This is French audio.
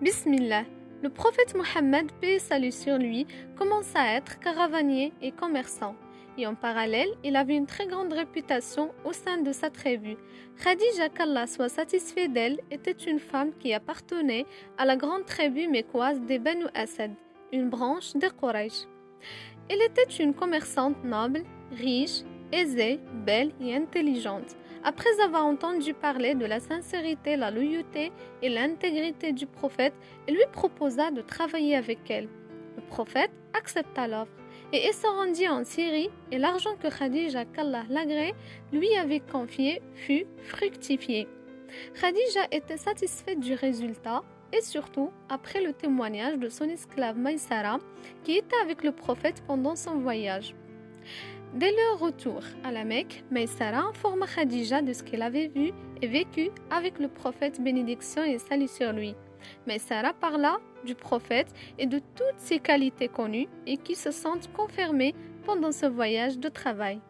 Bismillah. Le prophète Mohammed, paix salut sur lui, commença à être caravanier et commerçant. Et en parallèle, il avait une très grande réputation au sein de sa tribu. Khadija, qu'Allah soit satisfait d'elle, était une femme qui appartenait à la grande tribu mécoise des Banu Asad, une branche des Quraysh. Elle était une commerçante noble, riche, aisée, belle et intelligente. Après avoir entendu parler de la sincérité, la loyauté et l'intégrité du prophète, elle lui proposa de travailler avec elle. Le prophète accepta l'offre et elle se rendit en Syrie et l'argent que Khadija qu'Allah l'agrée lui avait confié fut fructifié. Khadija était satisfaite du résultat et surtout après le témoignage de son esclave Maïsara qui était avec le prophète pendant son voyage. Dès leur retour à la Mecque, Maïsara informa Khadija de ce qu'elle avait vu et vécu avec le prophète bénédiction et salut sur lui. Maïsara parla du prophète et de toutes ses qualités connues et qui se sentent confirmées pendant ce voyage de travail.